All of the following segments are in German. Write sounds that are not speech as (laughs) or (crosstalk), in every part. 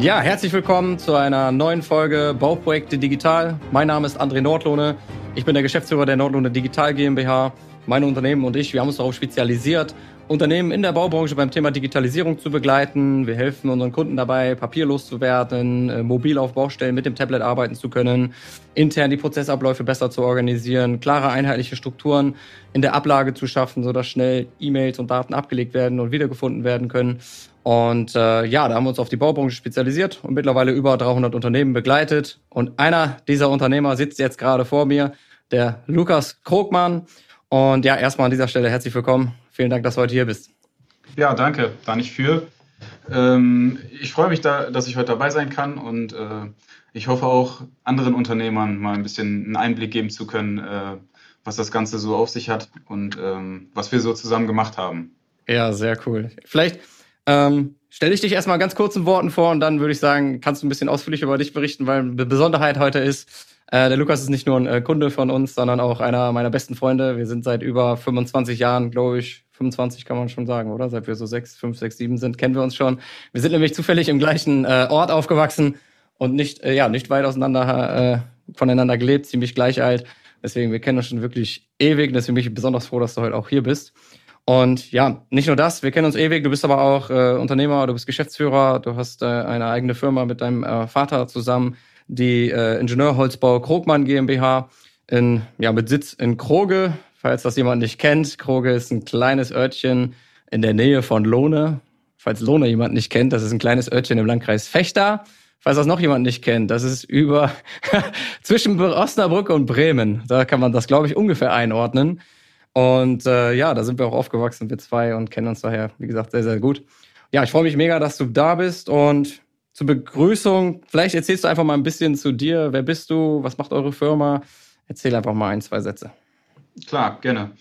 Ja, herzlich willkommen zu einer neuen Folge Bauprojekte Digital. Mein Name ist André Nordlohne. Ich bin der Geschäftsführer der Nordlohne Digital GmbH. Mein Unternehmen und ich, wir haben uns darauf spezialisiert, Unternehmen in der Baubranche beim Thema Digitalisierung zu begleiten. Wir helfen unseren Kunden dabei, papierlos zu werden, äh, mobil auf Baustellen mit dem Tablet arbeiten zu können, intern die Prozessabläufe besser zu organisieren, klare einheitliche Strukturen in der Ablage zu schaffen, sodass schnell E-Mails und Daten abgelegt werden und wiedergefunden werden können. Und äh, ja, da haben wir uns auf die Baubranche spezialisiert und mittlerweile über 300 Unternehmen begleitet. Und einer dieser Unternehmer sitzt jetzt gerade vor mir, der Lukas Krogmann. Und ja, erstmal an dieser Stelle herzlich willkommen. Vielen Dank, dass du heute hier bist. Ja, danke. Da nicht für. Ähm, ich freue mich, da, dass ich heute dabei sein kann und äh, ich hoffe auch anderen Unternehmern mal ein bisschen einen Einblick geben zu können, äh, was das Ganze so auf sich hat und ähm, was wir so zusammen gemacht haben. Ja, sehr cool. Vielleicht ähm, stelle ich dich erstmal ganz kurz in Worten vor und dann würde ich sagen, kannst du ein bisschen ausführlich über dich berichten, weil die Besonderheit heute ist, äh, der Lukas ist nicht nur ein äh, Kunde von uns, sondern auch einer meiner besten Freunde. Wir sind seit über 25 Jahren, glaube ich, 25 kann man schon sagen, oder? Seit wir so sechs, fünf, sechs, sieben sind, kennen wir uns schon. Wir sind nämlich zufällig im gleichen äh, Ort aufgewachsen und nicht, äh, ja, nicht weit auseinander äh, voneinander gelebt, ziemlich gleich alt. Deswegen, wir kennen uns schon wirklich ewig. Deswegen bin ich besonders froh, dass du heute auch hier bist. Und ja, nicht nur das, wir kennen uns ewig, du bist aber auch äh, Unternehmer, du bist Geschäftsführer, du hast äh, eine eigene Firma mit deinem äh, Vater zusammen die äh, Ingenieurholzbau Krogmann GmbH in, ja, mit Sitz in Kroge. Falls das jemand nicht kennt, Kroge ist ein kleines Örtchen in der Nähe von Lohne. Falls Lohne jemand nicht kennt, das ist ein kleines Örtchen im Landkreis Fechter. Falls das noch jemand nicht kennt, das ist über (laughs) zwischen Osnabrück und Bremen. Da kann man das, glaube ich, ungefähr einordnen. Und äh, ja, da sind wir auch aufgewachsen, wir zwei, und kennen uns daher, wie gesagt, sehr, sehr gut. Ja, ich freue mich mega, dass du da bist und zur Begrüßung, vielleicht erzählst du einfach mal ein bisschen zu dir. Wer bist du? Was macht eure Firma? Erzähl einfach mal ein, zwei Sätze. Klar, gerne.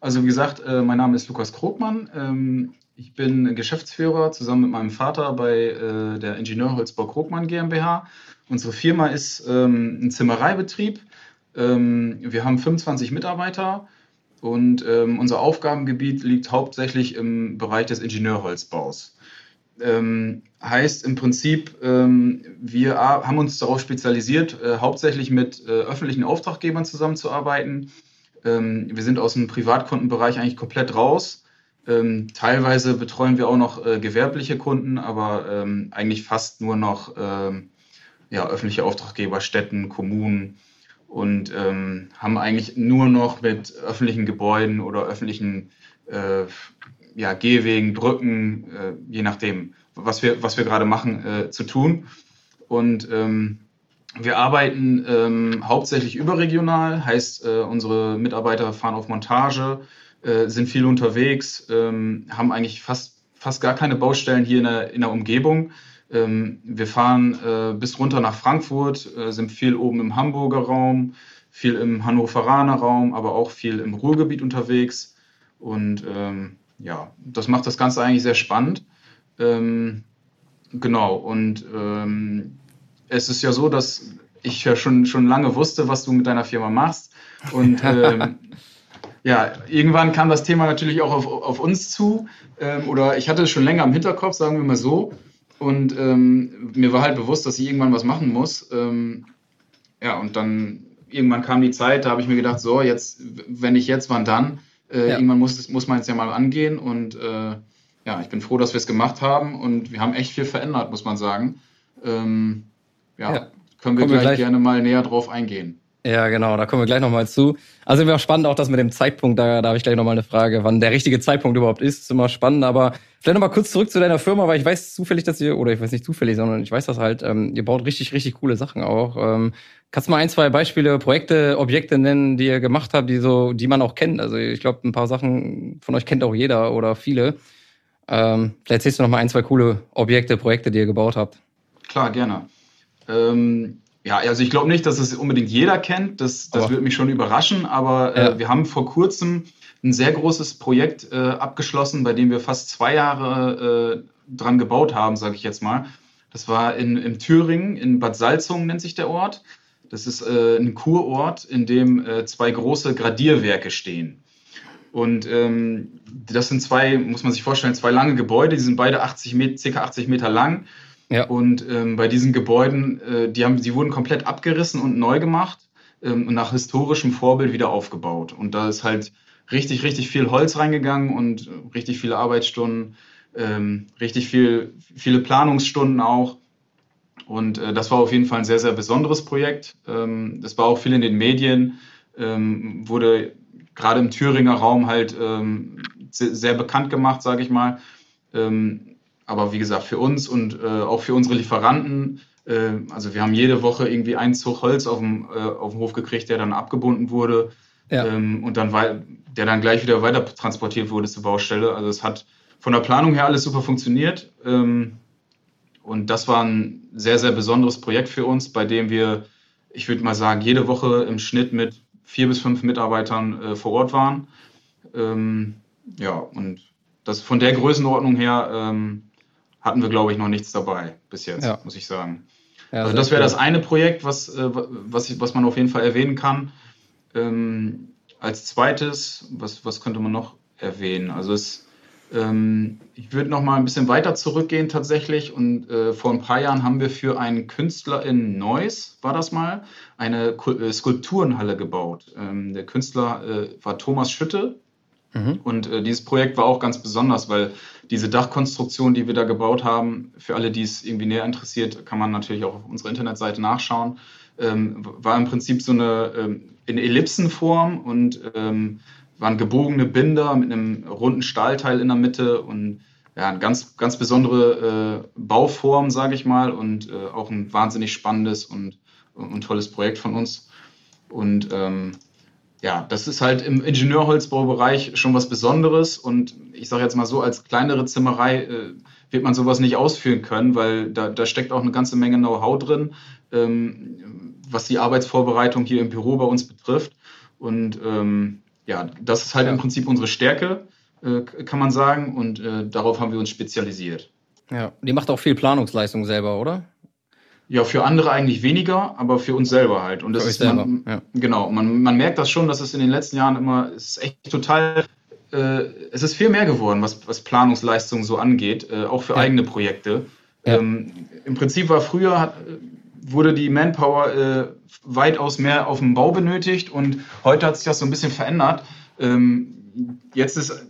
Also wie gesagt, äh, mein Name ist Lukas Krogmann. Ähm, ich bin Geschäftsführer zusammen mit meinem Vater bei äh, der Ingenieurholzbau Krogmann GmbH. Unsere Firma ist ähm, ein Zimmereibetrieb. Ähm, wir haben 25 Mitarbeiter und unser Aufgabengebiet liegt hauptsächlich im Bereich des Ingenieurholzbaus ähm, heißt im Prinzip, ähm, wir haben uns darauf spezialisiert, äh, hauptsächlich mit äh, öffentlichen Auftraggebern zusammenzuarbeiten. Ähm, wir sind aus dem Privatkundenbereich eigentlich komplett raus. Ähm, teilweise betreuen wir auch noch äh, gewerbliche Kunden, aber ähm, eigentlich fast nur noch ähm, ja, öffentliche Auftraggeber, Städten, Kommunen und haben eigentlich nur noch mit öffentlichen Gebäuden oder öffentlichen äh, ja, Gehwegen, Brücken, äh, je nachdem, was wir, was wir gerade machen, äh, zu tun. Und ähm, wir arbeiten ähm, hauptsächlich überregional, heißt, äh, unsere Mitarbeiter fahren auf Montage, äh, sind viel unterwegs, ähm, haben eigentlich fast, fast gar keine Baustellen hier in der, in der Umgebung. Ähm, wir fahren äh, bis runter nach Frankfurt, äh, sind viel oben im Hamburger Raum, viel im Hannoveraner Raum, aber auch viel im Ruhrgebiet unterwegs. Und ähm, ja, das macht das Ganze eigentlich sehr spannend. Ähm, genau, und ähm, es ist ja so, dass ich ja schon, schon lange wusste, was du mit deiner Firma machst. Und (laughs) ähm, ja, irgendwann kam das Thema natürlich auch auf, auf uns zu. Ähm, oder ich hatte es schon länger im Hinterkopf, sagen wir mal so. Und ähm, mir war halt bewusst, dass ich irgendwann was machen muss. Ähm, ja, und dann irgendwann kam die Zeit, da habe ich mir gedacht, so, jetzt, wenn nicht jetzt, wann dann? Äh, ja. Irgendwann muss, muss man es ja mal angehen und äh, ja, ich bin froh, dass wir es gemacht haben und wir haben echt viel verändert, muss man sagen. Ähm, ja, ja, können wir, gleich, wir gleich gerne mal näher drauf eingehen. Ja, genau, da kommen wir gleich nochmal zu. Also wäre spannend auch das mit dem Zeitpunkt, da, da habe ich gleich nochmal eine Frage, wann der richtige Zeitpunkt überhaupt ist, ist immer spannend, aber vielleicht nochmal kurz zurück zu deiner Firma, weil ich weiß zufällig, dass ihr, oder ich weiß nicht zufällig, sondern ich weiß das halt, ähm, ihr baut richtig, richtig coole Sachen auch. Ähm, kannst du mal ein, zwei Beispiele, Projekte, Objekte nennen, die ihr gemacht habt, die so, die man auch kennt? Also ich glaube, ein paar Sachen von euch kennt auch jeder oder viele. Ähm, vielleicht erzählst du nochmal ein, zwei coole Objekte, Projekte, die ihr gebaut habt. Klar, gerne. Ähm ja, also ich glaube nicht, dass es unbedingt jeder kennt. Das, das würde mich schon überraschen. Aber äh, ja. wir haben vor kurzem ein sehr großes Projekt äh, abgeschlossen, bei dem wir fast zwei Jahre äh, dran gebaut haben, sage ich jetzt mal. Das war in, in Thüringen, in Bad Salzungen nennt sich der Ort. Das ist äh, ein Kurort, in dem äh, zwei große Gradierwerke stehen. Und ähm, das sind zwei, muss man sich vorstellen, zwei lange Gebäude, die sind beide 80 Meter, ca. 80 Meter lang. Ja. Und ähm, bei diesen Gebäuden, äh, die, haben, die wurden komplett abgerissen und neu gemacht ähm, und nach historischem Vorbild wieder aufgebaut. Und da ist halt richtig, richtig viel Holz reingegangen und richtig viele Arbeitsstunden, ähm, richtig viel, viele Planungsstunden auch. Und äh, das war auf jeden Fall ein sehr, sehr besonderes Projekt. Ähm, das war auch viel in den Medien, ähm, wurde gerade im Thüringer Raum halt ähm, sehr, sehr, bekannt gemacht, sage ich mal. Aber wie gesagt, für uns und äh, auch für unsere Lieferanten, äh, also wir haben jede Woche irgendwie einen Zug Holz auf dem, äh, auf dem Hof gekriegt, der dann abgebunden wurde ja. ähm, und dann der dann gleich wieder weiter transportiert wurde zur Baustelle. Also es hat von der Planung her alles super funktioniert. Ähm, und das war ein sehr, sehr besonderes Projekt für uns, bei dem wir, ich würde mal sagen, jede Woche im Schnitt mit vier bis fünf Mitarbeitern äh, vor Ort waren. Ähm, ja, und das von der Größenordnung her ähm, hatten wir, glaube ich, noch nichts dabei bis jetzt, ja. muss ich sagen. Ja, also das wäre das eine Projekt, was, äh, was, was man auf jeden Fall erwähnen kann. Ähm, als zweites, was, was könnte man noch erwähnen? Also es, ähm, ich würde noch mal ein bisschen weiter zurückgehen tatsächlich. Und äh, vor ein paar Jahren haben wir für einen Künstler in Neuss, war das mal, eine äh, Skulpturenhalle gebaut. Ähm, der Künstler äh, war Thomas Schütte. Mhm. Und äh, dieses Projekt war auch ganz besonders, weil diese Dachkonstruktion, die wir da gebaut haben, für alle, die es irgendwie näher interessiert, kann man natürlich auch auf unserer Internetseite nachschauen, ähm, war im Prinzip so eine ähm, in Ellipsenform und ähm, waren gebogene Binder mit einem runden Stahlteil in der Mitte und ja, eine ganz, ganz besondere äh, Bauform, sage ich mal, und äh, auch ein wahnsinnig spannendes und, und tolles Projekt von uns. Und ähm, ja, das ist halt im Ingenieurholzbaubereich schon was Besonderes. Und ich sage jetzt mal so, als kleinere Zimmerei äh, wird man sowas nicht ausführen können, weil da, da steckt auch eine ganze Menge Know-how drin, ähm, was die Arbeitsvorbereitung hier im Büro bei uns betrifft. Und ähm, ja, das ist halt ja. im Prinzip unsere Stärke, äh, kann man sagen. Und äh, darauf haben wir uns spezialisiert. Ja, die macht auch viel Planungsleistung selber, oder? Ja, für andere eigentlich weniger, aber für uns selber halt. Und das ist man, ja. genau. Man, man merkt das schon, dass es in den letzten Jahren immer, es ist echt total, äh, es ist viel mehr geworden, was, was Planungsleistung so angeht, äh, auch für ja. eigene Projekte. Ja. Ähm, Im Prinzip war früher, hat, wurde die Manpower äh, weitaus mehr auf dem Bau benötigt und heute hat sich das so ein bisschen verändert. Ähm, jetzt ist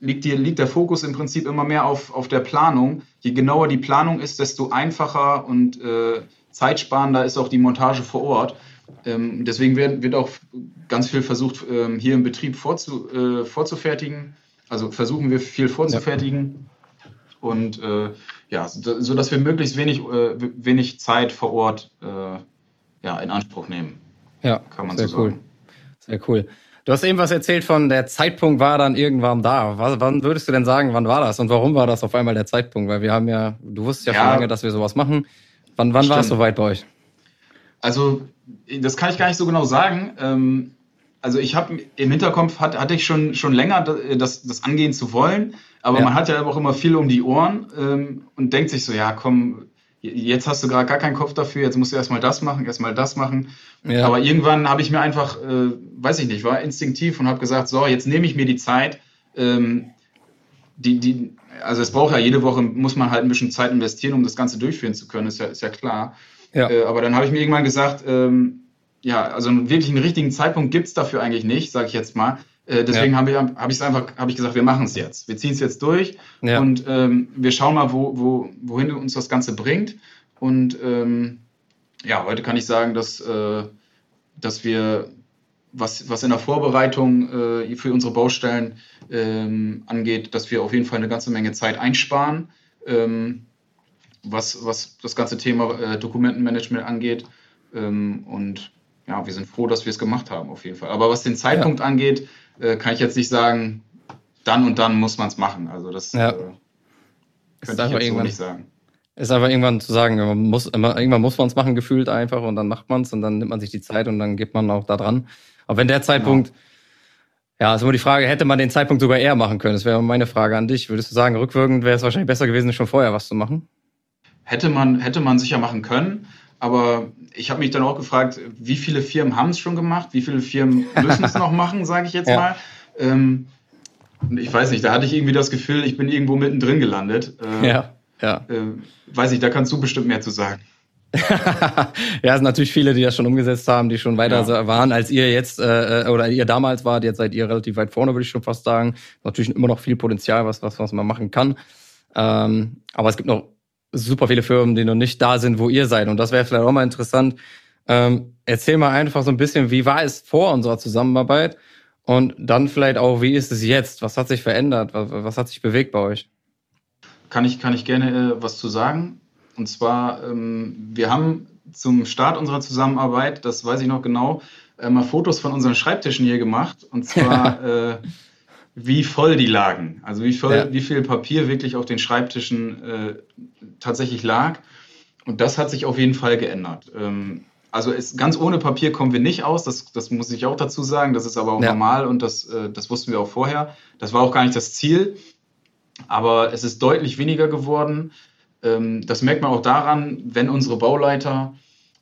liegt, die, liegt der Fokus im Prinzip immer mehr auf, auf der Planung. Je genauer die Planung ist, desto einfacher und äh, zeitsparender ist auch die Montage vor Ort. Ähm, deswegen wird, wird, auch ganz viel versucht, ähm, hier im Betrieb vorzu, äh, vorzufertigen. Also versuchen wir viel vorzufertigen. Ja. Und äh, ja, so, so, dass wir möglichst wenig, äh, wenig Zeit vor Ort äh, ja, in Anspruch nehmen. Ja, kann man sehr so sagen. Cool. Sehr cool. Du hast eben was erzählt von der Zeitpunkt war dann irgendwann da. Was, wann würdest du denn sagen, wann war das und warum war das auf einmal der Zeitpunkt? Weil wir haben ja, du wusstest ja, ja schon lange, dass wir sowas machen. Wann, wann war es soweit bei euch? Also, das kann ich gar nicht so genau sagen. Ähm, also ich habe im Hinterkopf hat, hatte ich schon, schon länger das, das angehen zu wollen, aber ja. man hat ja auch immer viel um die Ohren ähm, und denkt sich so, ja komm, jetzt hast du gerade gar keinen Kopf dafür, jetzt musst du erstmal das machen, erstmal das machen. Ja. Aber irgendwann habe ich mir einfach, äh, weiß ich nicht, war instinktiv und habe gesagt, so, jetzt nehme ich mir die Zeit. Ähm, die, die, also es braucht ja jede Woche, muss man halt ein bisschen Zeit investieren, um das Ganze durchführen zu können, ist ja, ist ja klar. Ja. Äh, aber dann habe ich mir irgendwann gesagt, ähm, ja, also wirklich einen richtigen Zeitpunkt gibt es dafür eigentlich nicht, sage ich jetzt mal. Äh, deswegen ja. habe ich es hab einfach hab ich gesagt, wir machen es jetzt. Wir ziehen es jetzt durch ja. und ähm, wir schauen mal, wo, wo, wohin uns das Ganze bringt. Und ähm, ja, heute kann ich sagen, dass, äh, dass wir, was, was in der Vorbereitung äh, für unsere Baustellen ähm, angeht, dass wir auf jeden Fall eine ganze Menge Zeit einsparen, ähm, was, was das ganze Thema äh, Dokumentenmanagement angeht. Ähm, und ja, wir sind froh, dass wir es gemacht haben, auf jeden Fall. Aber was den Zeitpunkt ja. angeht, äh, kann ich jetzt nicht sagen, dann und dann muss man es machen. Also das ja. äh, könnte ich jetzt so nicht sagen. Ist einfach irgendwann zu sagen, man muss, immer, irgendwann muss man es machen, gefühlt einfach, und dann macht man es und dann nimmt man sich die Zeit und dann geht man auch da dran. Aber wenn der Zeitpunkt, genau. ja, ist immer die Frage, hätte man den Zeitpunkt sogar eher machen können? Das wäre meine Frage an dich. Würdest du sagen, rückwirkend wäre es wahrscheinlich besser gewesen, schon vorher was zu machen? Hätte man, hätte man sicher machen können. Aber ich habe mich dann auch gefragt, wie viele Firmen haben es schon gemacht, wie viele Firmen (laughs) müssen es noch machen, sage ich jetzt ja. mal. Ähm, ich weiß nicht, da hatte ich irgendwie das Gefühl, ich bin irgendwo mittendrin gelandet. Äh, ja, ja. Äh, weiß ich, da kannst du bestimmt mehr zu sagen. (laughs) ja, es sind natürlich viele, die das schon umgesetzt haben, die schon weiter ja. waren, als ihr jetzt äh, oder ihr damals wart. Jetzt seid ihr relativ weit vorne, würde ich schon fast sagen. Natürlich immer noch viel Potenzial, was, was, was man machen kann. Ähm, aber es gibt noch super viele Firmen, die noch nicht da sind, wo ihr seid. Und das wäre vielleicht auch mal interessant. Ähm, erzähl mal einfach so ein bisschen, wie war es vor unserer Zusammenarbeit? Und dann vielleicht auch, wie ist es jetzt? Was hat sich verändert? Was, was hat sich bewegt bei euch? Kann ich, kann ich gerne äh, was zu sagen. Und zwar, ähm, wir haben zum Start unserer Zusammenarbeit, das weiß ich noch genau, äh, mal Fotos von unseren Schreibtischen hier gemacht. Und zwar, (laughs) äh, wie voll die lagen. Also wie, voll, ja. wie viel Papier wirklich auf den Schreibtischen äh, tatsächlich lag. Und das hat sich auf jeden Fall geändert. Ähm, also ist, ganz ohne Papier kommen wir nicht aus, das, das muss ich auch dazu sagen. Das ist aber auch ja. normal und das, äh, das wussten wir auch vorher. Das war auch gar nicht das Ziel. Aber es ist deutlich weniger geworden. Ähm, das merkt man auch daran, wenn unsere Bauleiter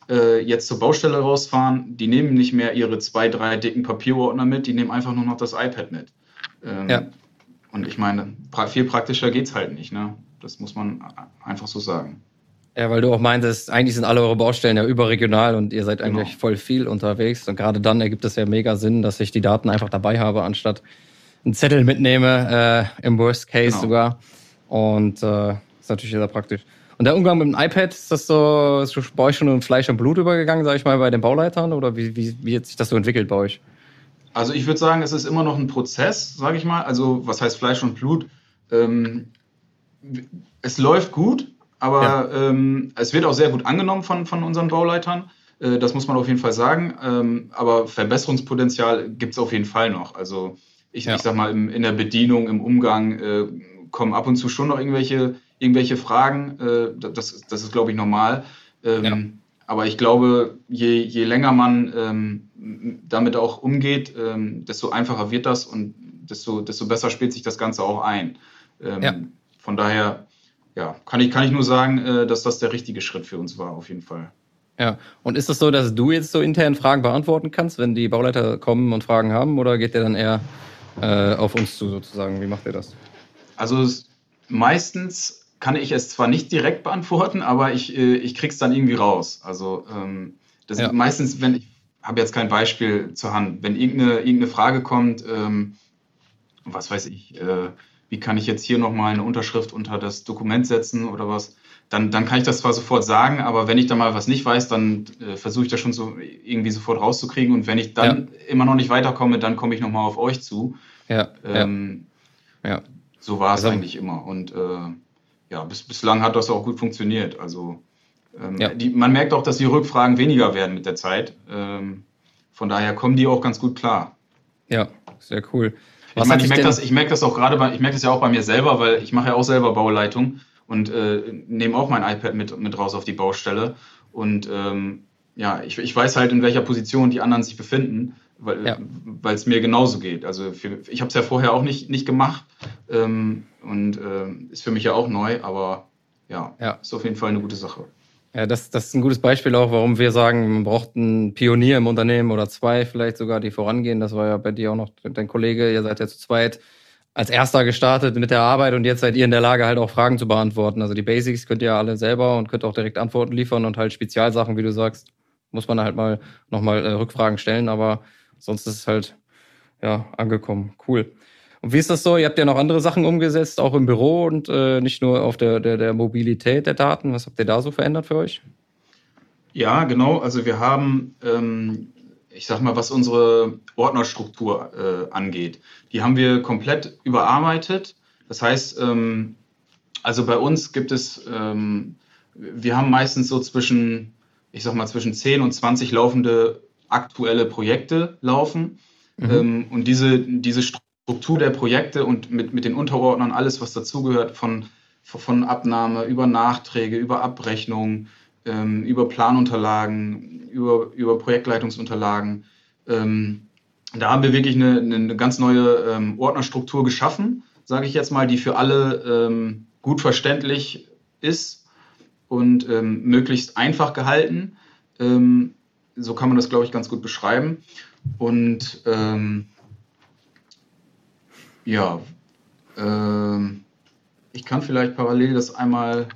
äh, jetzt zur Baustelle rausfahren, die nehmen nicht mehr ihre zwei, drei dicken Papierordner mit, die nehmen einfach nur noch das iPad mit. Ähm, ja. Und ich meine, viel praktischer geht es halt nicht. Ne? Das muss man einfach so sagen. Ja, weil du auch meintest, eigentlich sind alle eure Baustellen ja überregional und ihr seid eigentlich genau. voll viel unterwegs. Und gerade dann ergibt es ja mega Sinn, dass ich die Daten einfach dabei habe, anstatt einen Zettel mitnehme, äh, im Worst Case genau. sogar. Und äh, ist natürlich sehr praktisch. Und der Umgang mit dem iPad, ist das so, ist bei euch schon in Fleisch und Blut übergegangen, sage ich mal, bei den Bauleitern? Oder wie, wie, wie hat sich das so entwickelt bei euch? Also ich würde sagen, es ist immer noch ein Prozess, sage ich mal. Also was heißt Fleisch und Blut? Ähm, es läuft gut, aber ja. ähm, es wird auch sehr gut angenommen von, von unseren Bauleitern. Äh, das muss man auf jeden Fall sagen. Ähm, aber Verbesserungspotenzial gibt es auf jeden Fall noch. Also ich, ja. ich sag mal, im, in der Bedienung, im Umgang äh, kommen ab und zu schon noch irgendwelche, irgendwelche Fragen. Äh, das, das ist, glaube ich, normal. Ähm, ja. Aber ich glaube, je, je länger man ähm, damit auch umgeht, ähm, desto einfacher wird das und desto, desto besser spielt sich das Ganze auch ein. Ähm, ja. Von daher ja, kann ich, kann ich nur sagen, äh, dass das der richtige Schritt für uns war, auf jeden Fall. Ja, und ist es das so, dass du jetzt so intern Fragen beantworten kannst, wenn die Bauleiter kommen und Fragen haben, oder geht der dann eher äh, auf uns zu sozusagen? Wie macht ihr das? Also meistens kann ich es zwar nicht direkt beantworten, aber ich, äh, ich krieg's dann irgendwie raus. Also ähm, das ja. meistens, wenn ich habe jetzt kein Beispiel zur Hand, wenn irgendeine, irgendeine Frage kommt, ähm, was weiß ich, äh, wie kann ich jetzt hier nochmal eine Unterschrift unter das Dokument setzen oder was, dann, dann kann ich das zwar sofort sagen, aber wenn ich da mal was nicht weiß, dann äh, versuche ich das schon so irgendwie sofort rauszukriegen. Und wenn ich dann ja. immer noch nicht weiterkomme, dann komme ich nochmal auf euch zu. Ja. Ähm, ja. So war es also, eigentlich immer. Und äh, ja, bis, bislang hat das auch gut funktioniert. Also ähm, ja. die, man merkt auch, dass die Rückfragen weniger werden mit der Zeit. Ähm, von daher kommen die auch ganz gut klar. Ja, sehr cool. Was ich meine, ich merke das, merk das auch gerade bei, ich merke das ja auch bei mir selber, weil ich mache ja auch selber Bauleitung und äh, nehme auch mein iPad mit, mit raus auf die Baustelle. Und ähm, ja, ich, ich weiß halt, in welcher Position die anderen sich befinden, weil ja. es mir genauso geht. Also für, ich habe es ja vorher auch nicht, nicht gemacht ähm, und äh, ist für mich ja auch neu, aber ja, ja, ist auf jeden Fall eine gute Sache. Ja, das, das ist ein gutes Beispiel auch, warum wir sagen, man braucht einen Pionier im Unternehmen oder zwei vielleicht sogar, die vorangehen. Das war ja bei dir auch noch dein Kollege. Ihr seid ja zu zweit als erster gestartet mit der Arbeit und jetzt seid ihr in der Lage, halt auch Fragen zu beantworten. Also die Basics könnt ihr alle selber und könnt auch direkt Antworten liefern und halt Spezialsachen, wie du sagst, muss man halt mal nochmal äh, Rückfragen stellen, aber sonst ist es halt ja angekommen. Cool. Und wie ist das so? Ihr habt ja noch andere Sachen umgesetzt, auch im Büro und äh, nicht nur auf der, der, der Mobilität der Daten. Was habt ihr da so verändert für euch? Ja, genau. Also wir haben, ähm, ich sag mal, was unsere Ordnerstruktur äh, angeht, die haben wir komplett überarbeitet. Das heißt, ähm, also bei uns gibt es, ähm, wir haben meistens so zwischen, ich sag mal, zwischen 10 und 20 laufende aktuelle Projekte laufen. Mhm. Ähm, und diese, diese Struktur Struktur der Projekte und mit, mit den Unterordnern, alles, was dazugehört, von, von Abnahme über Nachträge, über Abrechnung, ähm, über Planunterlagen, über, über Projektleitungsunterlagen. Ähm, da haben wir wirklich eine, eine ganz neue ähm, Ordnerstruktur geschaffen, sage ich jetzt mal, die für alle ähm, gut verständlich ist und ähm, möglichst einfach gehalten. Ähm, so kann man das, glaube ich, ganz gut beschreiben. Und Ja, ähm, ich kann vielleicht parallel das einmal,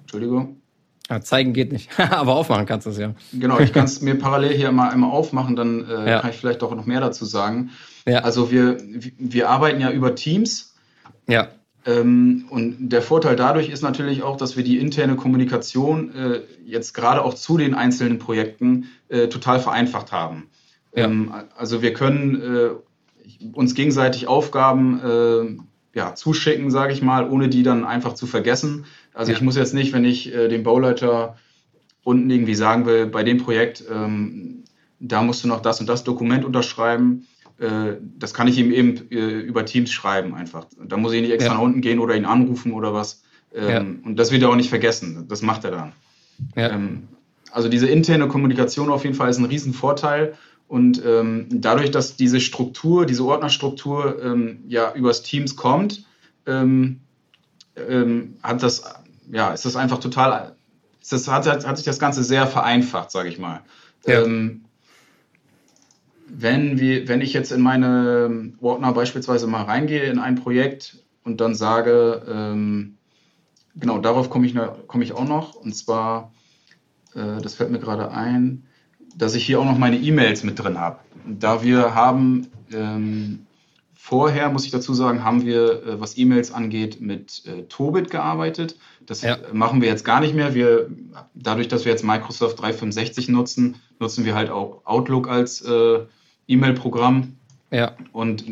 Entschuldigung. Ja, zeigen geht nicht, (laughs) aber aufmachen kannst du es ja. Genau, ich kann es mir parallel hier mal einmal aufmachen, dann äh, ja. kann ich vielleicht auch noch mehr dazu sagen. Ja. Also wir, wir arbeiten ja über Teams. Ja. Ähm, und der Vorteil dadurch ist natürlich auch, dass wir die interne Kommunikation äh, jetzt gerade auch zu den einzelnen Projekten äh, total vereinfacht haben. Ja. Ähm, also wir können äh, uns gegenseitig Aufgaben äh, ja, zuschicken, sage ich mal, ohne die dann einfach zu vergessen. Also ja. ich muss jetzt nicht, wenn ich äh, dem Bauleiter unten irgendwie sagen will, bei dem Projekt, ähm, da musst du noch das und das Dokument unterschreiben, äh, das kann ich ihm eben äh, über Teams schreiben einfach. Da muss ich nicht extra ja. nach unten gehen oder ihn anrufen oder was. Ähm, ja. Und das wird er auch nicht vergessen. Das macht er dann. Ähm, also diese interne Kommunikation auf jeden Fall ist ein Riesenvorteil. Und ähm, dadurch, dass diese Struktur, diese Ordnerstruktur ähm, ja übers Teams kommt, ähm, ähm, hat das, ja, ist das einfach total, ist das, hat, hat sich das Ganze sehr vereinfacht, sage ich mal. Ja. Ähm, wenn, wir, wenn ich jetzt in meine Ordner beispielsweise mal reingehe in ein Projekt und dann sage, ähm, genau, darauf komme ich, komm ich auch noch, und zwar, äh, das fällt mir gerade ein, dass ich hier auch noch meine E-Mails mit drin habe. Da wir haben ähm, vorher, muss ich dazu sagen, haben wir, äh, was E-Mails angeht, mit äh, Tobit gearbeitet. Das ja. machen wir jetzt gar nicht mehr. Wir, dadurch, dass wir jetzt Microsoft 365 nutzen, nutzen wir halt auch Outlook als äh, E-Mail-Programm. Ja. Und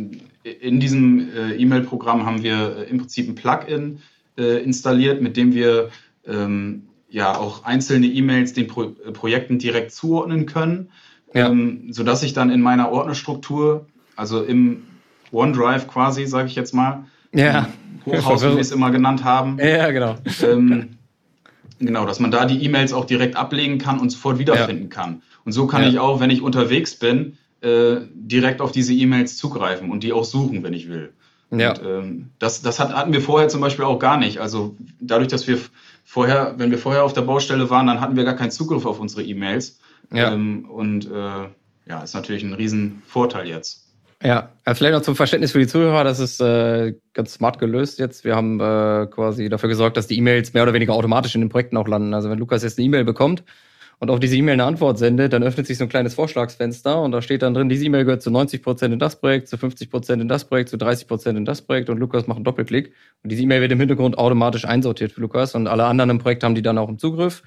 in diesem äh, E-Mail-Programm haben wir äh, im Prinzip ein Plugin äh, installiert, mit dem wir ähm, ja auch einzelne E-Mails den Pro Projekten direkt zuordnen können, ja. ähm, sodass ich dann in meiner Ordnerstruktur, also im OneDrive quasi, sage ich jetzt mal, ja. Hochhaus, wie wir es immer genannt haben. Ja, genau. Ähm, genau, dass man da die E-Mails auch direkt ablegen kann und sofort wiederfinden ja. kann. Und so kann ja. ich auch, wenn ich unterwegs bin, äh, direkt auf diese E-Mails zugreifen und die auch suchen, wenn ich will. Ja. Und, ähm, das das hat, hatten wir vorher zum Beispiel auch gar nicht. Also dadurch, dass wir vorher, wenn wir vorher auf der Baustelle waren, dann hatten wir gar keinen Zugriff auf unsere E-Mails. Ja. Ähm, und äh, ja, ist natürlich ein Riesenvorteil jetzt. Ja, vielleicht noch zum Verständnis für die Zuhörer, das ist äh, ganz smart gelöst jetzt. Wir haben äh, quasi dafür gesorgt, dass die E-Mails mehr oder weniger automatisch in den Projekten auch landen. Also wenn Lukas jetzt eine E-Mail bekommt und auf diese E-Mail eine Antwort sendet, dann öffnet sich so ein kleines Vorschlagsfenster und da steht dann drin, diese E-Mail gehört zu 90 Prozent in das Projekt, zu 50 Prozent in das Projekt, zu 30 Prozent in das Projekt und Lukas macht einen Doppelklick und diese E-Mail wird im Hintergrund automatisch einsortiert für Lukas und alle anderen im Projekt haben die dann auch im Zugriff.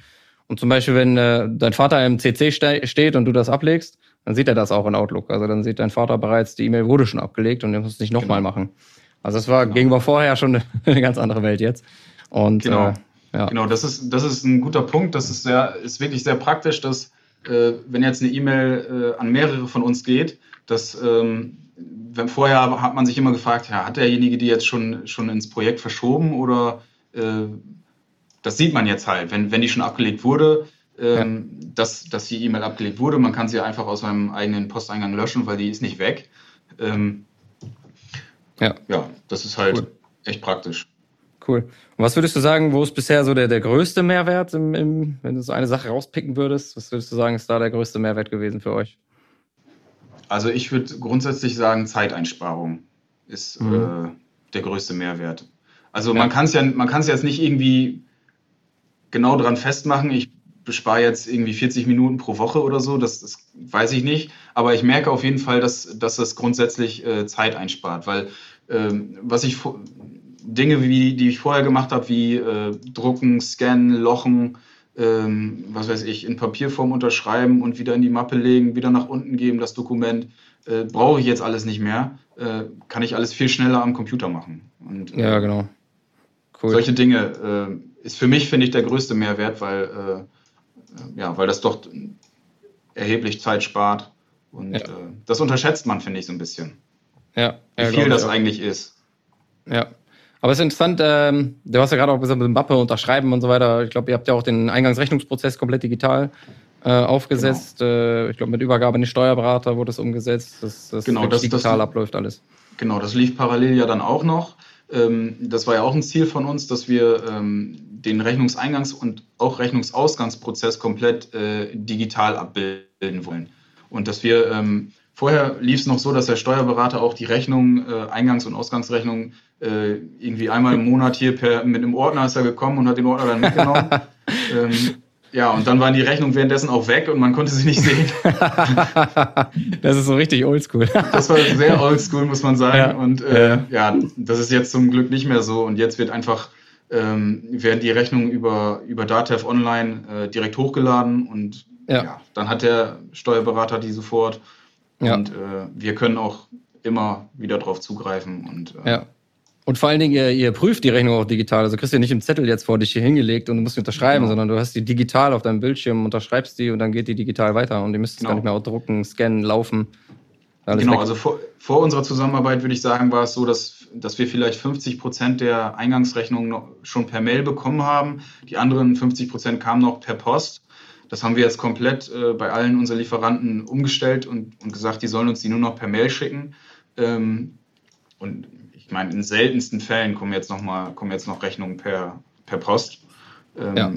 Und zum Beispiel, wenn äh, dein Vater im CC ste steht und du das ablegst, dann sieht er das auch in Outlook. Also dann sieht dein Vater bereits, die E-Mail wurde schon abgelegt und er muss es nicht nochmal genau. machen. Also das war genau. gegenüber vorher schon eine (laughs) ganz andere Welt jetzt. Und genau. Äh, ja. Genau, das ist, das ist ein guter Punkt. Das ist, sehr, ist wirklich sehr praktisch, dass äh, wenn jetzt eine E-Mail äh, an mehrere von uns geht, dass ähm, wenn vorher hat man sich immer gefragt, ja, hat derjenige die jetzt schon, schon ins Projekt verschoben oder äh, das sieht man jetzt halt, wenn, wenn die schon abgelegt wurde, ähm, ja. dass, dass die E-Mail abgelegt wurde. Man kann sie einfach aus seinem eigenen Posteingang löschen, weil die ist nicht weg. Ähm, ja. ja, das ist halt cool. echt praktisch. Cool. Und was würdest du sagen, wo ist bisher so der, der größte Mehrwert, im, im, wenn du so eine Sache rauspicken würdest? Was würdest du sagen, ist da der größte Mehrwert gewesen für euch? Also ich würde grundsätzlich sagen, Zeiteinsparung ist mhm. äh, der größte Mehrwert. Also ja. man kann es ja, man kann es jetzt nicht irgendwie genau dran festmachen. Ich bespare jetzt irgendwie 40 Minuten pro Woche oder so, das, das weiß ich nicht. Aber ich merke auf jeden Fall, dass, dass das grundsätzlich äh, Zeit einspart, weil ähm, was ich Dinge, wie, die ich vorher gemacht habe, wie äh, drucken, scannen, lochen, ähm, was weiß ich, in Papierform unterschreiben und wieder in die Mappe legen, wieder nach unten geben, das Dokument, äh, brauche ich jetzt alles nicht mehr. Äh, kann ich alles viel schneller am Computer machen. Und, ja, genau. Cool. Solche Dinge äh, ist für mich, finde ich, der größte Mehrwert, weil, äh, ja, weil das doch erheblich Zeit spart. Und ja. Äh, das unterschätzt man, finde ich, so ein bisschen. Ja, wie viel das eigentlich ist. Ja, aber es ist interessant, ähm, du hast ja gerade auch gesagt, mit dem Mappe unterschreiben und so weiter. Ich glaube, ihr habt ja auch den Eingangsrechnungsprozess komplett digital äh, aufgesetzt. Genau. Äh, ich glaube, mit Übergabe an den Steuerberater wurde es umgesetzt. Das, das genau, das, digital das, abläuft alles. Genau, das lief parallel ja dann auch noch. Ähm, das war ja auch ein Ziel von uns, dass wir ähm, den Rechnungseingangs- und auch Rechnungsausgangsprozess komplett äh, digital abbilden wollen. Und dass wir ähm, vorher lief es noch so, dass der Steuerberater auch die Rechnung, äh, Eingangs- und Ausgangsrechnung, äh, irgendwie einmal im Monat hier per, mit einem Ordner ist er gekommen und hat den Ordner dann mitgenommen. (laughs) ähm, ja, und dann waren die Rechnungen währenddessen auch weg und man konnte sie nicht sehen. (laughs) das ist so richtig oldschool. das war sehr oldschool, muss man sagen. Ja. Und äh, ja, das ist jetzt zum Glück nicht mehr so. Und jetzt wird einfach, ähm, werden die Rechnungen über, über Datev Online äh, direkt hochgeladen und ja. ja. dann hat der Steuerberater die sofort. Und äh, wir können auch immer wieder drauf zugreifen. Und, äh, ja. Und vor allen Dingen, ihr, ihr prüft die Rechnung auch digital. Also kriegst du nicht im Zettel jetzt vor dich hier hingelegt und du musst die unterschreiben, genau. sondern du hast die digital auf deinem Bildschirm, unterschreibst die und dann geht die digital weiter. Und ihr müsst genau. gar nicht mehr drucken, scannen, laufen. genau, weg. also vor, vor, unserer Zusammenarbeit würde ich sagen, war es so, dass, dass wir vielleicht 50 Prozent der Eingangsrechnungen schon per Mail bekommen haben. Die anderen 50 Prozent kamen noch per Post. Das haben wir jetzt komplett äh, bei allen unseren Lieferanten umgestellt und, und gesagt, die sollen uns die nur noch per Mail schicken. Ähm, und ich meine, in seltensten Fällen kommen jetzt noch mal kommen jetzt noch Rechnungen per, per Post. Ähm, ja.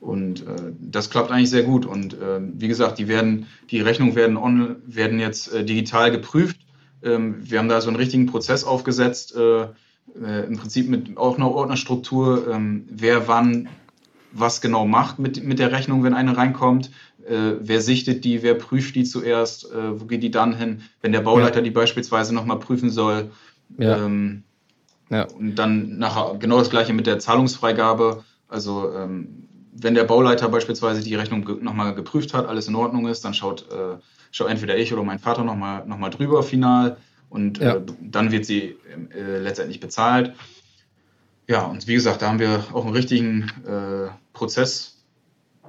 Und äh, das klappt eigentlich sehr gut. Und äh, wie gesagt, die werden, die Rechnungen werden, on, werden jetzt äh, digital geprüft. Ähm, wir haben da so einen richtigen Prozess aufgesetzt, äh, äh, im Prinzip mit auch einer Ordnerstruktur, ähm, wer wann was genau macht mit, mit der Rechnung, wenn eine reinkommt. Äh, wer sichtet die, wer prüft die zuerst, wo geht die dann hin, wenn der Bauleiter ja. die beispielsweise nochmal prüfen soll. Ja. Ähm, ja. Und dann nachher genau das gleiche mit der Zahlungsfreigabe. Also ähm, wenn der Bauleiter beispielsweise die Rechnung ge nochmal geprüft hat, alles in Ordnung ist, dann schaut, äh, schaut entweder ich oder mein Vater nochmal noch mal drüber final und ja. äh, dann wird sie äh, letztendlich bezahlt. Ja, und wie gesagt, da haben wir auch einen richtigen äh, Prozess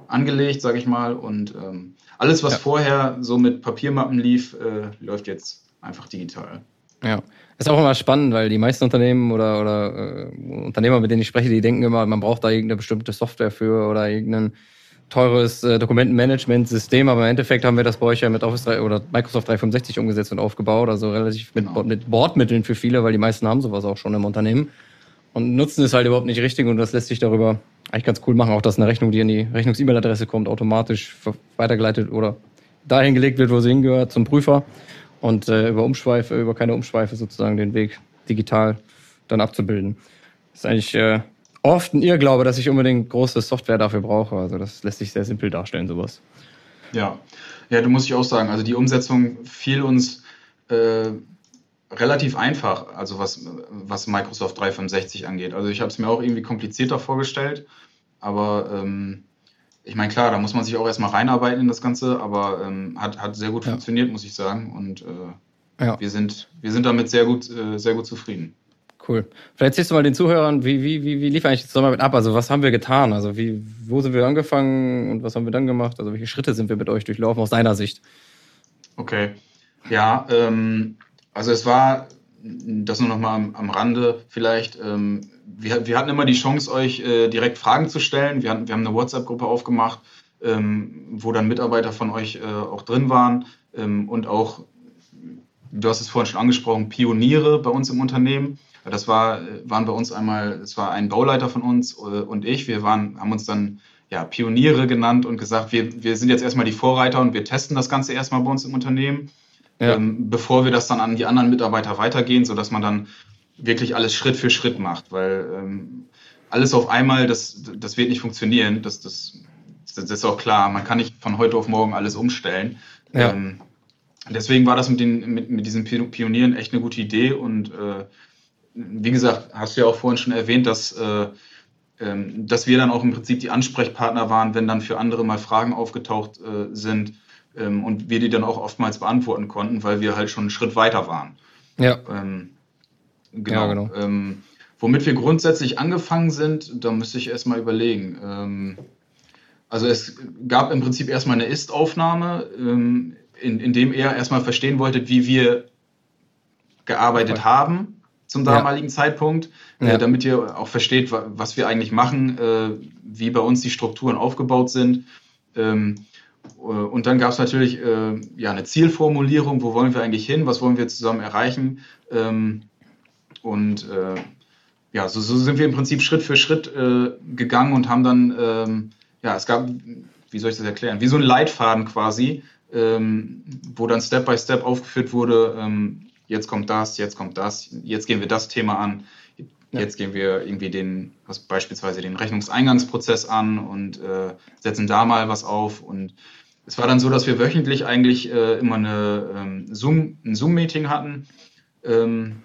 angelegt, sage ich mal. Und ähm, alles, was ja. vorher so mit Papiermappen lief, äh, läuft jetzt einfach digital. Ja, ist auch immer spannend, weil die meisten Unternehmen oder, oder äh, Unternehmer, mit denen ich spreche, die denken immer, man braucht da irgendeine bestimmte Software für oder irgendein teures äh, Dokumentenmanagement-System, aber im Endeffekt haben wir das bei euch ja mit Office 3 oder Microsoft 365 umgesetzt und aufgebaut, also relativ mit, genau. mit Bordmitteln für viele, weil die meisten haben sowas auch schon im Unternehmen und nutzen es halt überhaupt nicht richtig und das lässt sich darüber eigentlich ganz cool machen, auch dass eine Rechnung, die in die Rechnungs-E-Mail-Adresse kommt, automatisch weitergeleitet oder dahin gelegt wird, wo sie hingehört, zum Prüfer und äh, über Umschweife, über keine Umschweife sozusagen den Weg digital dann abzubilden. Das ist eigentlich äh, oft ein Irrglaube, dass ich unbedingt große Software dafür brauche. Also das lässt sich sehr simpel darstellen, sowas. Ja, ja, du musst ich auch sagen, also die Umsetzung fiel uns äh, relativ einfach, also was, was Microsoft 365 angeht. Also ich habe es mir auch irgendwie komplizierter vorgestellt, aber ähm, ich meine, klar, da muss man sich auch erstmal reinarbeiten in das Ganze, aber ähm, hat, hat sehr gut ja. funktioniert, muss ich sagen. Und äh, ja. wir, sind, wir sind damit sehr gut, äh, sehr gut zufrieden. Cool. Vielleicht erzählst du mal den Zuhörern, wie, wie, wie, wie lief eigentlich die Zusammenarbeit ab? Also was haben wir getan? Also wie, wo sind wir angefangen und was haben wir dann gemacht? Also welche Schritte sind wir mit euch durchlaufen aus deiner Sicht? Okay. Ja, ähm, also es war, das nur noch mal am, am Rande vielleicht, ähm, wir, wir hatten immer die Chance, euch äh, direkt Fragen zu stellen. Wir, hatten, wir haben eine WhatsApp-Gruppe aufgemacht, ähm, wo dann Mitarbeiter von euch äh, auch drin waren ähm, und auch, du hast es vorhin schon angesprochen, Pioniere bei uns im Unternehmen. Das war, waren bei uns einmal, es war ein Bauleiter von uns äh, und ich. Wir waren, haben uns dann ja, Pioniere genannt und gesagt, wir, wir sind jetzt erstmal die Vorreiter und wir testen das Ganze erstmal bei uns im Unternehmen, ja. ähm, bevor wir das dann an die anderen Mitarbeiter weitergehen, sodass man dann wirklich alles Schritt für Schritt macht, weil ähm, alles auf einmal, das, das wird nicht funktionieren. Das, das, das ist auch klar. Man kann nicht von heute auf morgen alles umstellen. Ja. Ähm, deswegen war das mit, den, mit, mit diesen Pionieren echt eine gute Idee. Und äh, wie gesagt, hast du ja auch vorhin schon erwähnt, dass, äh, ähm, dass wir dann auch im Prinzip die Ansprechpartner waren, wenn dann für andere mal Fragen aufgetaucht äh, sind ähm, und wir die dann auch oftmals beantworten konnten, weil wir halt schon einen Schritt weiter waren. Ja. Ähm, Genau. Ja, genau. Ähm, womit wir grundsätzlich angefangen sind, da müsste ich erstmal überlegen. Ähm, also es gab im Prinzip erstmal eine Ist-Aufnahme, ähm, in, in dem er erstmal verstehen wollte, wie wir gearbeitet okay. haben zum damaligen ja. Zeitpunkt, äh, ja. damit ihr auch versteht, was wir eigentlich machen, äh, wie bei uns die Strukturen aufgebaut sind. Ähm, äh, und dann gab es natürlich äh, ja, eine Zielformulierung, wo wollen wir eigentlich hin, was wollen wir zusammen erreichen. Ähm, und äh, ja, so, so, sind wir im Prinzip Schritt für Schritt äh, gegangen und haben dann, ähm, ja, es gab, wie soll ich das erklären, wie so ein Leitfaden quasi, ähm, wo dann Step by Step aufgeführt wurde, ähm, jetzt kommt das, jetzt kommt das, jetzt gehen wir das Thema an, jetzt gehen wir irgendwie den, was beispielsweise den Rechnungseingangsprozess an und äh, setzen da mal was auf. Und es war dann so, dass wir wöchentlich eigentlich äh, immer eine, ähm, Zoom, ein Zoom-Meeting hatten. Ähm,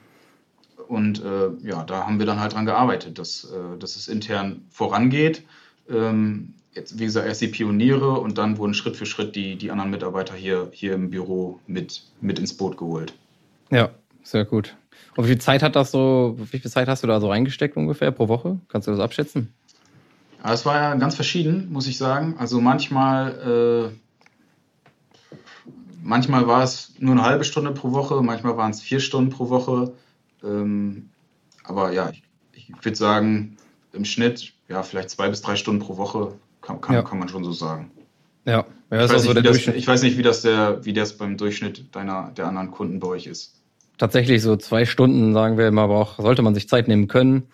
und äh, ja, da haben wir dann halt dran gearbeitet, dass, äh, dass es intern vorangeht. Ähm, jetzt, wie gesagt, erst die Pioniere und dann wurden Schritt für Schritt die, die anderen Mitarbeiter hier, hier im Büro mit, mit ins Boot geholt. Ja, sehr gut. Und wie viel Zeit hat das so, wie viel Zeit hast du da so reingesteckt ungefähr pro Woche? Kannst du das abschätzen? Ja, es war ja ganz verschieden, muss ich sagen. Also manchmal, äh, manchmal war es nur eine halbe Stunde pro Woche, manchmal waren es vier Stunden pro Woche. Ähm, aber ja, ich, ich würde sagen, im Schnitt, ja, vielleicht zwei bis drei Stunden pro Woche kann, kann, ja. kann man schon so sagen. Ja, ja ich, weiß so das, ich, weiß nicht, wie das, der, wie das beim Durchschnitt deiner, der anderen Kunden bei euch ist. Tatsächlich so zwei Stunden, sagen wir immer, aber auch sollte man sich Zeit nehmen können.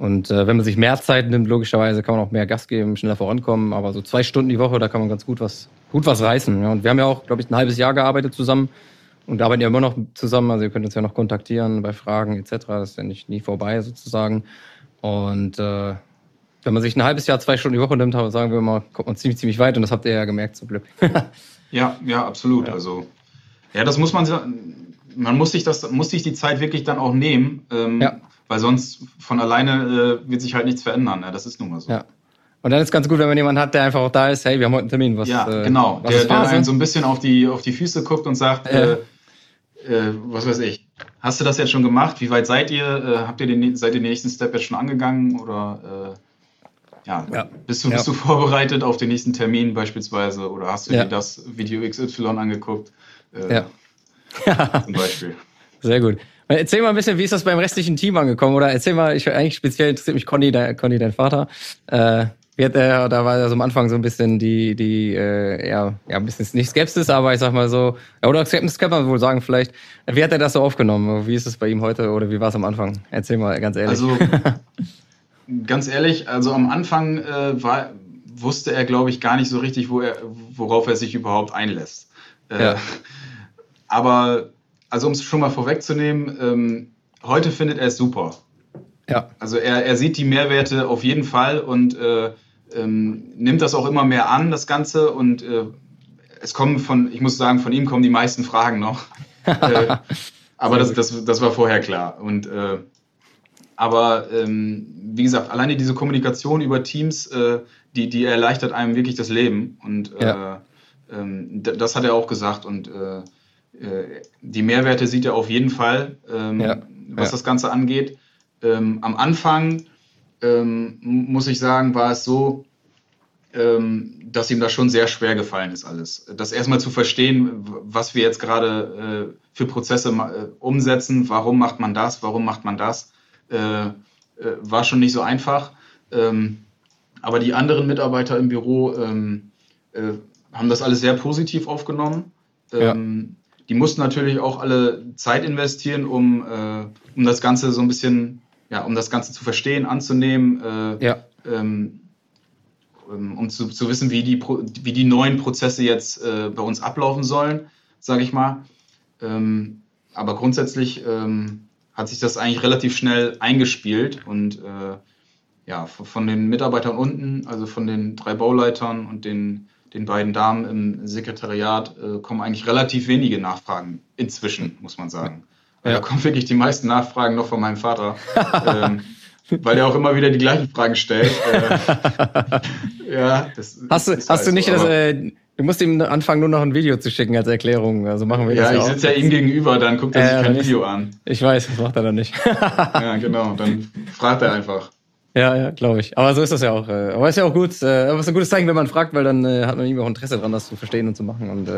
Und äh, wenn man sich mehr Zeit nimmt, logischerweise kann man auch mehr Gas geben, schneller vorankommen. Aber so zwei Stunden die Woche, da kann man ganz gut was, gut was reißen. Ja. Und wir haben ja auch, glaube ich, ein halbes Jahr gearbeitet zusammen und arbeiten ja immer noch zusammen. Also ihr könnt uns ja noch kontaktieren bei Fragen etc. Das ist ja nicht nie vorbei sozusagen. Und äh, wenn man sich ein halbes Jahr, zwei Stunden die Woche nimmt, sagen wir mal, kommt man ziemlich, ziemlich weit und das habt ihr ja gemerkt zum Glück. (laughs) ja, ja, absolut. Ja. Also, ja, das muss man, man muss sich das, muss sich die Zeit wirklich dann auch nehmen, ähm, ja. Weil sonst von alleine äh, wird sich halt nichts verändern. Ne? Das ist nun mal so. Ja. Und dann ist ganz gut, wenn man jemanden hat, der einfach auch da ist, hey, wir haben heute einen Termin. Was, ja, äh, genau. Was der, der einen so ein bisschen auf die, auf die Füße guckt und sagt, äh, äh, was weiß ich, hast du das jetzt schon gemacht? Wie weit seid ihr? Äh, habt ihr den, seid ihr den nächsten Step jetzt schon angegangen? Oder äh, ja, ja, Bist, du, ja. bist du vorbereitet auf den nächsten Termin beispielsweise? Oder hast du ja. dir das Video XY angeguckt? Äh, ja. Zum Beispiel. (laughs) Sehr gut. Erzähl mal ein bisschen, wie ist das beim restlichen Team angekommen? Oder erzähl mal, ich eigentlich speziell interessiert mich Conny, dein, Conny, dein Vater. Äh, wie hat er, da war also am Anfang so ein bisschen die, die, äh, ja, ja, ein bisschen nicht Skepsis, aber ich sag mal so, oder Skepsis kann man wohl sagen vielleicht. Wie hat er das so aufgenommen? Wie ist es bei ihm heute oder wie war es am Anfang? Erzähl mal ganz ehrlich. Also, (laughs) ganz ehrlich, also am Anfang äh, war, wusste er, glaube ich, gar nicht so richtig, wo er, worauf er sich überhaupt einlässt. Äh, ja. Aber, also um es schon mal vorwegzunehmen, ähm, heute findet er es super. Ja. Also er, er sieht die Mehrwerte auf jeden Fall und äh, ähm, nimmt das auch immer mehr an, das Ganze. Und äh, es kommen von, ich muss sagen, von ihm kommen die meisten Fragen noch. (laughs) äh, aber das, das, das war vorher klar. Und äh, aber ähm, wie gesagt, alleine diese Kommunikation über Teams, äh, die, die erleichtert einem wirklich das Leben. Und äh, ja. ähm, das hat er auch gesagt. Und äh, die Mehrwerte sieht er auf jeden Fall, ähm, ja. was ja. das Ganze angeht. Ähm, am Anfang ähm, muss ich sagen, war es so, ähm, dass ihm das schon sehr schwer gefallen ist, alles. Das erstmal zu verstehen, was wir jetzt gerade äh, für Prozesse äh, umsetzen, warum macht man das, warum macht man das, äh, äh war schon nicht so einfach. Ähm, aber die anderen Mitarbeiter im Büro ähm, äh, haben das alles sehr positiv aufgenommen. Ja. Ähm, die mussten natürlich auch alle Zeit investieren, um, äh, um das Ganze so ein bisschen ja, um das Ganze zu verstehen, anzunehmen, äh, ja. ähm, ähm um zu, zu wissen, wie die, wie die neuen Prozesse jetzt äh, bei uns ablaufen sollen, sage ich mal. Ähm, aber grundsätzlich ähm, hat sich das eigentlich relativ schnell eingespielt und äh, ja, von den Mitarbeitern unten, also von den drei Bauleitern und den, den beiden Damen im Sekretariat, äh, kommen eigentlich relativ wenige Nachfragen inzwischen, muss man sagen. Ja. Da kommen wirklich die meisten Nachfragen noch von meinem Vater. ähm, (laughs) weil er auch immer wieder die gleichen Fragen stellt. Äh, (laughs) ja, das hast du, hast du nicht so, das, äh, du musst ihm anfangen, nur noch ein Video zu schicken als Erklärung. Also machen wir ja, das ja, ich sitze ja ihm gegenüber, dann guckt er sich kein Video an. Ich weiß, das macht er dann nicht. ja, genau, dann fragt er einfach. Ja, ja, glaube ich. Aber so ist das ja auch. Äh, aber ist ja auch gut. Äh, aber es ist ein gutes Zeichen, wenn man fragt, weil dann äh, hat man irgendwie auch Interesse dran, das zu verstehen und zu machen. Und,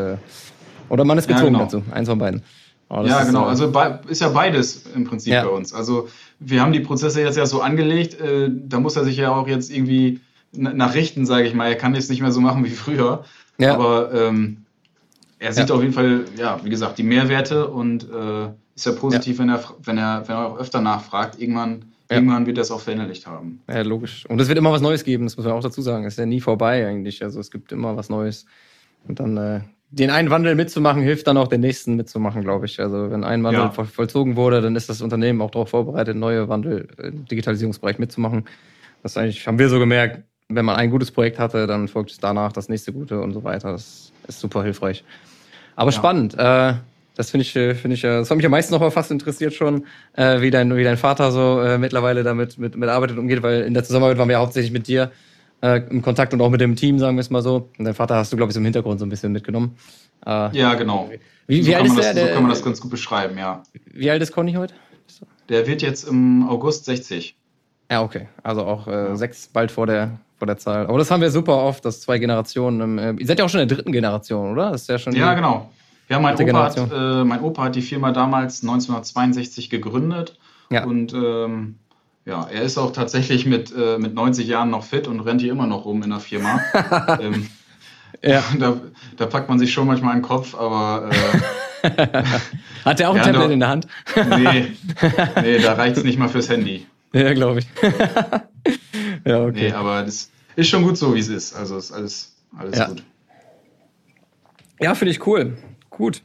oder man ist gezwungen ja, genau. dazu. Eins von beiden. Oh, ja, genau. Also ist ja beides im Prinzip ja. bei uns. Also wir haben die Prozesse jetzt ja so angelegt, äh, da muss er sich ja auch jetzt irgendwie nachrichten, sage ich mal. Er kann jetzt nicht mehr so machen wie früher. Ja. Aber ähm, er sieht ja. auf jeden Fall, ja, wie gesagt, die Mehrwerte und äh, ist ja positiv, wenn, er, wenn, er, wenn er auch öfter nachfragt. Irgendwann, irgendwann wird es auch verinnerlicht haben. Ja, logisch. Und es wird immer was Neues geben, das muss man auch dazu sagen. Es ist ja nie vorbei eigentlich. Also es gibt immer was Neues. Und dann äh, den einen Wandel mitzumachen, hilft dann auch den nächsten mitzumachen, glaube ich. Also wenn ein Wandel ja. vollzogen wurde, dann ist das Unternehmen auch darauf vorbereitet, neue Wandel im Digitalisierungsbereich mitzumachen. Das eigentlich, haben wir so gemerkt, wenn man ein gutes Projekt hatte, dann folgt es danach das nächste gute und so weiter. Das ist super hilfreich. Aber ja. spannend. Äh, das finde ich, äh, finde ich, das hat mich am meisten noch fast interessiert schon, äh, wie dein, wie dein Vater so äh, mittlerweile damit mit, mit arbeitet und umgeht, weil in der Zusammenarbeit waren wir hauptsächlich mit dir äh, im Kontakt und auch mit dem Team, sagen wir es mal so. Und dein Vater hast du, glaube ich, so im Hintergrund so ein bisschen mitgenommen. Äh, ja, genau. Wie, so wie alt ist der, das, So kann man das ganz gut beschreiben, ja. Wie alt ist Conny heute? Der wird jetzt im August 60. Ja, okay. Also auch äh, ja. sechs bald vor der, vor der Zahl. Aber das haben wir super oft, dass zwei Generationen. Äh, ihr seid ja auch schon in der dritten Generation, oder? Das ist ja schon. Ja, genau. Ja, mein Opa, hat, äh, mein Opa hat die Firma damals 1962 gegründet. Ja. Und ähm, ja, er ist auch tatsächlich mit, äh, mit 90 Jahren noch fit und rennt hier immer noch rum in der Firma. (laughs) ähm, ja. (laughs) Da, da, packt man sich schon manchmal einen Kopf, aber. Äh, (laughs) hat er auch ein ja, Tablet da, in der Hand? nee, nee da reicht es nicht mal fürs Handy. Ja, glaube ich. ja, okay. Nee, aber das ist schon gut so, wie es ist. Also ist alles, alles ja. gut. Ja, finde ich cool. Gut.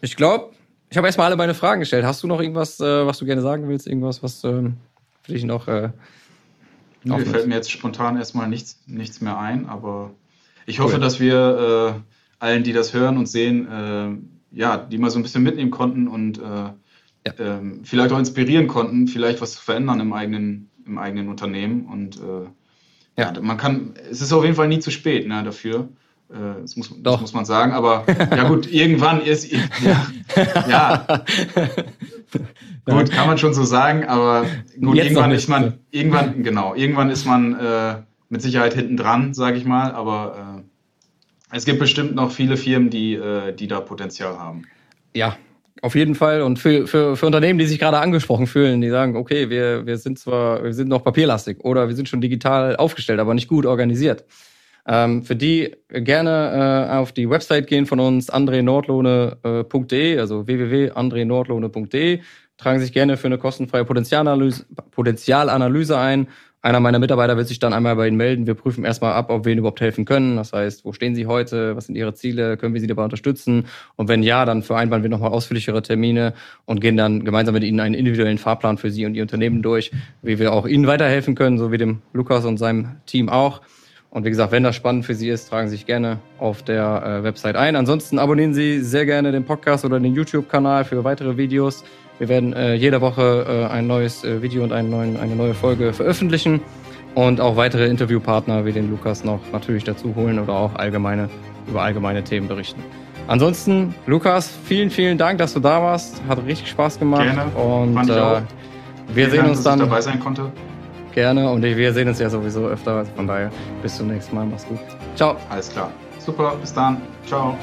Ich glaube, ich habe erstmal alle meine Fragen gestellt. Hast du noch irgendwas, äh, was du gerne sagen willst? Irgendwas, was ähm, für dich noch. Äh, mir fällt mir jetzt spontan erstmal nichts, nichts mehr ein, aber ich hoffe, cool. dass wir äh, allen, die das hören und sehen, äh, ja, die mal so ein bisschen mitnehmen konnten und äh, ja. ähm, vielleicht auch inspirieren konnten, vielleicht was zu verändern im eigenen, im eigenen Unternehmen. Und äh, ja. ja. man kann, es ist auf jeden Fall nie zu spät ne, dafür. Äh, das muss, das muss, man sagen, aber ja gut, (laughs) irgendwann ist ja, ja. (laughs) gut, kann man schon so sagen, aber gut, Jetzt irgendwann ist man, irgendwann, genau, irgendwann ist man äh, mit Sicherheit hinten dran, sage ich mal, aber äh, es gibt bestimmt noch viele Firmen, die, äh, die da Potenzial haben. Ja, auf jeden Fall. Und für, für, für Unternehmen, die sich gerade angesprochen fühlen, die sagen, okay, wir, wir sind zwar, wir sind noch papierlastig oder wir sind schon digital aufgestellt, aber nicht gut organisiert ähm, für die gerne äh, auf die Website gehen von uns, andrenordlohne.de, also www.andrenordlohne.de. Tragen sich gerne für eine kostenfreie Potenzialanalyse, Potenzialanalyse ein. Einer meiner Mitarbeiter wird sich dann einmal bei Ihnen melden. Wir prüfen erstmal ab, ob wir Ihnen überhaupt helfen können. Das heißt, wo stehen Sie heute? Was sind Ihre Ziele? Können wir Sie dabei unterstützen? Und wenn ja, dann vereinbaren wir nochmal ausführlichere Termine und gehen dann gemeinsam mit Ihnen einen individuellen Fahrplan für Sie und Ihr Unternehmen durch, wie wir auch Ihnen weiterhelfen können, so wie dem Lukas und seinem Team auch. Und wie gesagt, wenn das spannend für Sie ist, tragen Sie sich gerne auf der äh, Website ein. Ansonsten abonnieren Sie sehr gerne den Podcast oder den YouTube-Kanal für weitere Videos. Wir werden äh, jede Woche äh, ein neues äh, Video und neuen, eine neue Folge veröffentlichen und auch weitere Interviewpartner wie den Lukas noch natürlich dazu holen oder auch allgemeine, über allgemeine Themen berichten. Ansonsten, Lukas, vielen, vielen Dank, dass du da warst. Hat richtig Spaß gemacht. Gerne. Und. Äh, wir vielen sehen Dank, uns dann. Dass ich dabei sein konnte. Gerne und wir sehen uns ja sowieso öfter. Von daher bis zum nächsten Mal. Mach's gut. Ciao. Alles klar. Super. Bis dann. Ciao.